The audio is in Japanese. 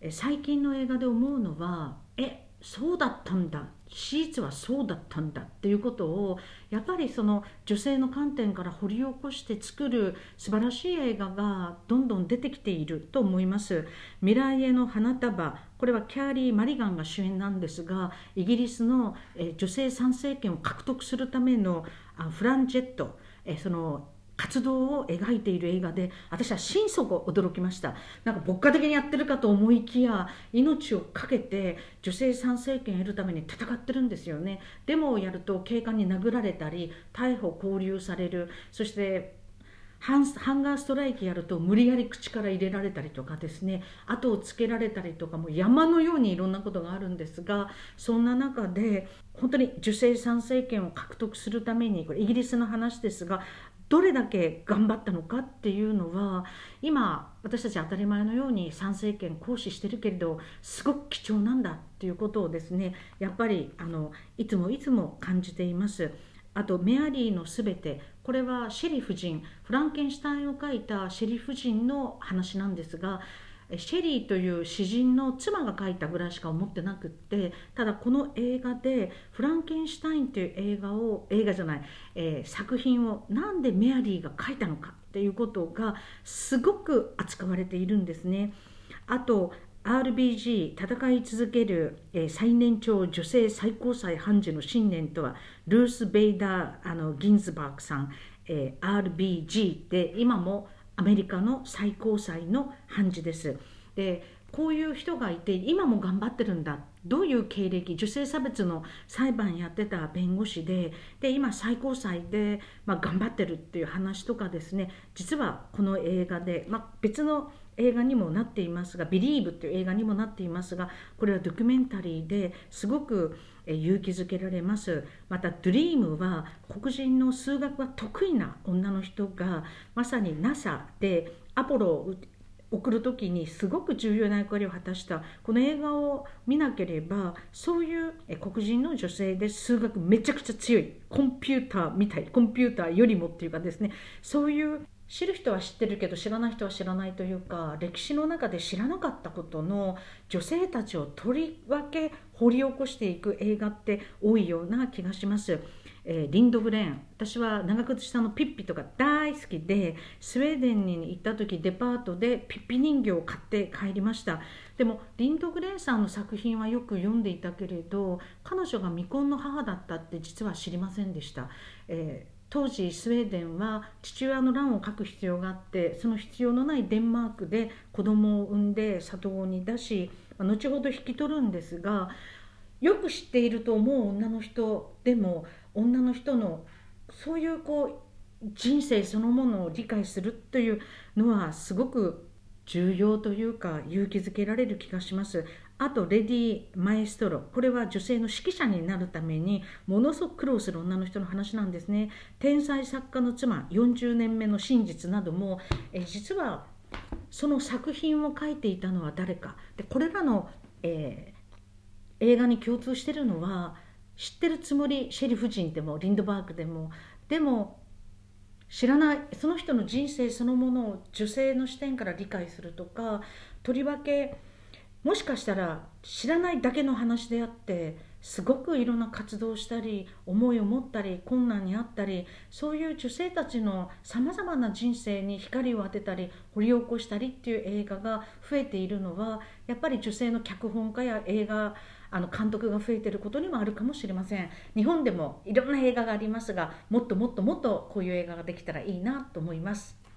え最近の映画で思うのはえそうだったんだ。史実はそうだったんだ。っていうことをやっぱりその女性の観点から掘り起こして作る素晴らしい映画がどんどん出てきていると思います。未来への花束。これはキャーリー・マリガンが主演なんですがイギリスの女性参政権を獲得するためのフランジェット。その活動を描いている映画で私は心底驚きました。なんか牧歌的にやってるかと思いきや命を懸けて女性参政権を得るために戦ってるんですよね。デモをやると警官に殴られたり逮捕拘留される。そしてハンガーストライキやると無理やり口から入れられたりとかですね。後をつけられたりとかも山のようにいろんなことがあるんですがそんな中で本当に女性参政権を獲得するためにこれイギリスの話ですがどれだけ頑張ったのかっていうのは今私たち当たり前のように参政権行使してるけれどすごく貴重なんだっていうことをですねやっぱりあのいつもいつも感じています。あと「メアリーのすべて」これはシェリ夫人フランケンシュタインを書いたシェリ夫人の話なんですがシェリーという詩人の妻が書いたぐらいしか思ってなくってただこの映画でフランケンシュタインという映画を映画じゃない、えー、作品をなんでメアリーが書いたのかっていうことがすごく扱われているんですね。あと RBG 戦い続ける、えー、最年長女性最高裁判事の信念とはルース・ベイダーあのギンズバーグさん、えー、RBG で今もアメリカの最高裁の判事です。でこういう人がいて今も頑張ってるんだ。どういう経歴女性差別の裁判やってた弁護士でで今最高裁で、まあ、頑張ってるっていう話とかですね。実はこの映画で、まあ、別の映画にもなっていますが「ビリーブっていう映画にもなっていますがこれはドキュメンタリーですごく勇気づけられます。また「ドリームは黒人の数学が得意な女の人がまさに NASA でアポロ送る時にすごく重要な役割を果たしたこの映画を見なければそういう黒人の女性で数学めちゃくちゃ強いコンピューターみたいコンピューターよりもっていうかですねそういう知る人は知ってるけど知らない人は知らないというか歴史の中で知らなかったことの女性たちをとりわけ掘り起こしていく映画って多いような気がします。えー、リンドグレーン。私は長靴下のピッピとか大好きでスウェーデンに行った時デパートでピッピ人形を買って帰りました。でもリンドグレーンさんの作品はよく読んでいたけれど彼女が未婚の母だったって実は知りませんでした、えー当時スウェーデンは父親の欄を書く必要があってその必要のないデンマークで子供を産んで里子に出し後ほど引き取るんですがよく知っていると思う女の人でも女の人のそういうこう人生そのものを理解するというのはすごく重要というか勇気づけられる気がします。あとレディ・マエストロ。これは女性の指揮者になるためにものすごく苦労する女の人の話なんですね。天才作家の妻40年目の真実などもえ実はその作品を書いていたのは誰か。でこれらの、えー、映画に共通してるのは知ってるつもりシェリ夫人でもリンドバーグでもでも知らないその人の人生そのものを女性の視点から理解するとかとりわけもしかしたら知らないだけの話であってすごくいろんな活動をしたり思いを持ったり困難にあったりそういう女性たちのさまざまな人生に光を当てたり掘り起こしたりっていう映画が増えているのはやっぱり女性の脚本家や映画あの監督が増えてることにもあるかもしれません。日本でもいろんな映画がありますがもっともっともっとこういう映画ができたらいいなと思います。